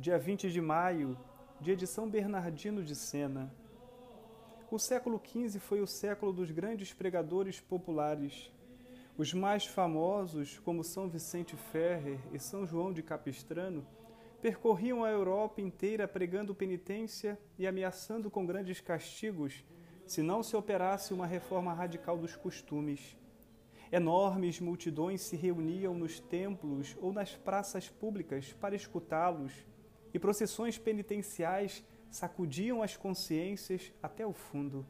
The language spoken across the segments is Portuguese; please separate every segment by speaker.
Speaker 1: dia 20 de maio, dia de São Bernardino de Sena. O século XV foi o século dos grandes pregadores populares. Os mais famosos, como São Vicente Ferrer e São João de Capistrano, percorriam a Europa inteira pregando penitência e ameaçando com grandes castigos se não se operasse uma reforma radical dos costumes. Enormes multidões se reuniam nos templos ou nas praças públicas para escutá-los, e procissões penitenciais sacudiam as consciências até o fundo.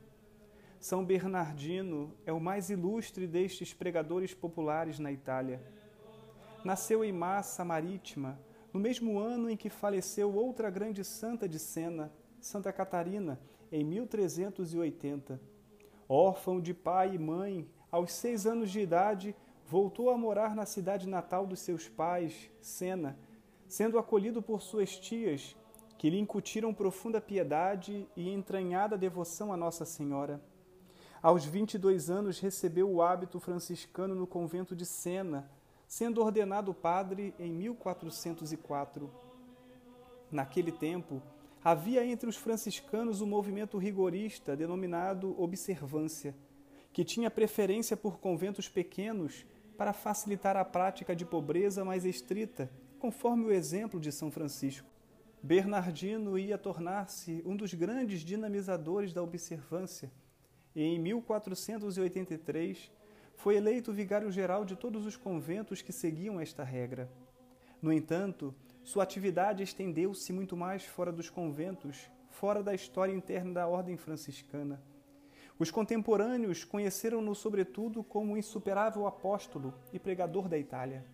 Speaker 1: São Bernardino é o mais ilustre destes pregadores populares na Itália. Nasceu em Massa Marítima, no mesmo ano em que faleceu outra grande santa de Sena, Santa Catarina, em 1380. Órfão de pai e mãe, aos seis anos de idade, voltou a morar na cidade natal dos seus pais, Sena, sendo acolhido por suas tias, que lhe incutiram profunda piedade e entranhada devoção a Nossa Senhora. Aos 22 anos recebeu o hábito franciscano no convento de Sena, sendo ordenado padre em 1404. Naquele tempo, havia entre os franciscanos um movimento rigorista denominado observância, que tinha preferência por conventos pequenos para facilitar a prática de pobreza mais estrita, conforme o exemplo de São Francisco. Bernardino ia tornar-se um dos grandes dinamizadores da observância e, em 1483, foi eleito vigário-geral de todos os conventos que seguiam esta regra. No entanto, sua atividade estendeu-se muito mais fora dos conventos, fora da história interna da ordem franciscana. Os contemporâneos conheceram-no sobretudo como o insuperável apóstolo e pregador da Itália.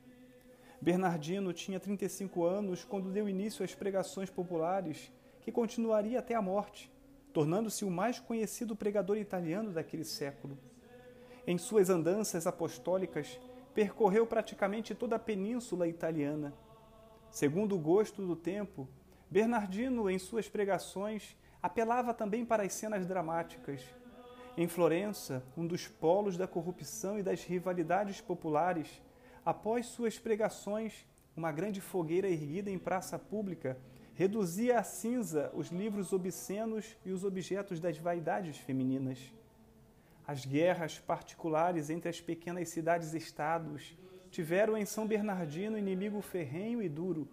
Speaker 1: Bernardino tinha 35 anos quando deu início às pregações populares, que continuaria até a morte, tornando-se o mais conhecido pregador italiano daquele século. Em suas andanças apostólicas, percorreu praticamente toda a península italiana. Segundo o gosto do tempo, Bernardino, em suas pregações, apelava também para as cenas dramáticas. Em Florença, um dos polos da corrupção e das rivalidades populares, após suas pregações, uma grande fogueira erguida em praça pública reduzia a cinza os livros obscenos e os objetos das vaidades femininas. As guerras particulares entre as pequenas cidades-estados tiveram em São Bernardino inimigo ferrenho e duro,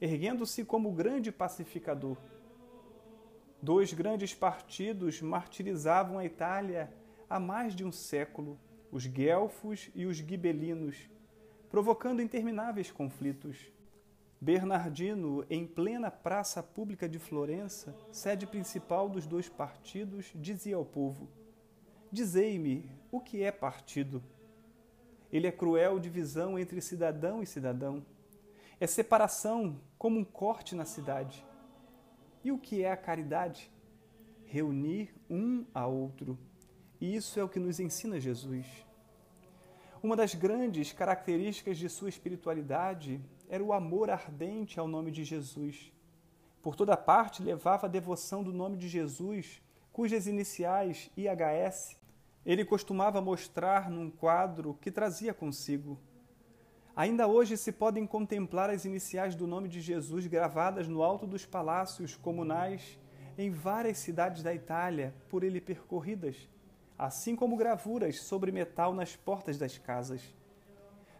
Speaker 1: erguendo-se como grande pacificador. Dois grandes partidos martirizavam a Itália há mais de um século, os guelfos e os gibelinos, provocando intermináveis conflitos. Bernardino, em plena praça pública de Florença, sede principal dos dois partidos, dizia ao povo: Dizei-me o que é partido. Ele é cruel divisão entre cidadão e cidadão. É separação como um corte na cidade. E o que é a caridade? Reunir um a outro. E isso é o que nos ensina Jesus. Uma das grandes características de sua espiritualidade era o amor ardente ao nome de Jesus. Por toda parte levava a devoção do nome de Jesus, cujas iniciais IHS ele costumava mostrar num quadro que trazia consigo. Ainda hoje se podem contemplar as iniciais do nome de Jesus gravadas no alto dos palácios comunais em várias cidades da Itália, por ele percorridas, assim como gravuras sobre metal nas portas das casas.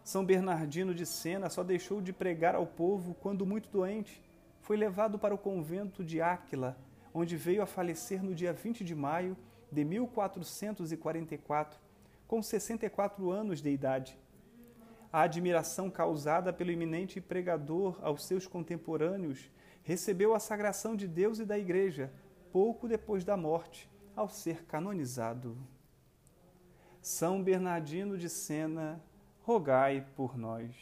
Speaker 1: São Bernardino de Sena só deixou de pregar ao povo quando, muito doente, foi levado para o convento de Áquila, onde veio a falecer no dia 20 de maio de 1444, com 64 anos de idade. A admiração causada pelo eminente pregador aos seus contemporâneos recebeu a sagração de Deus e da Igreja pouco depois da morte, ao ser canonizado. São Bernardino de Sena, rogai por nós.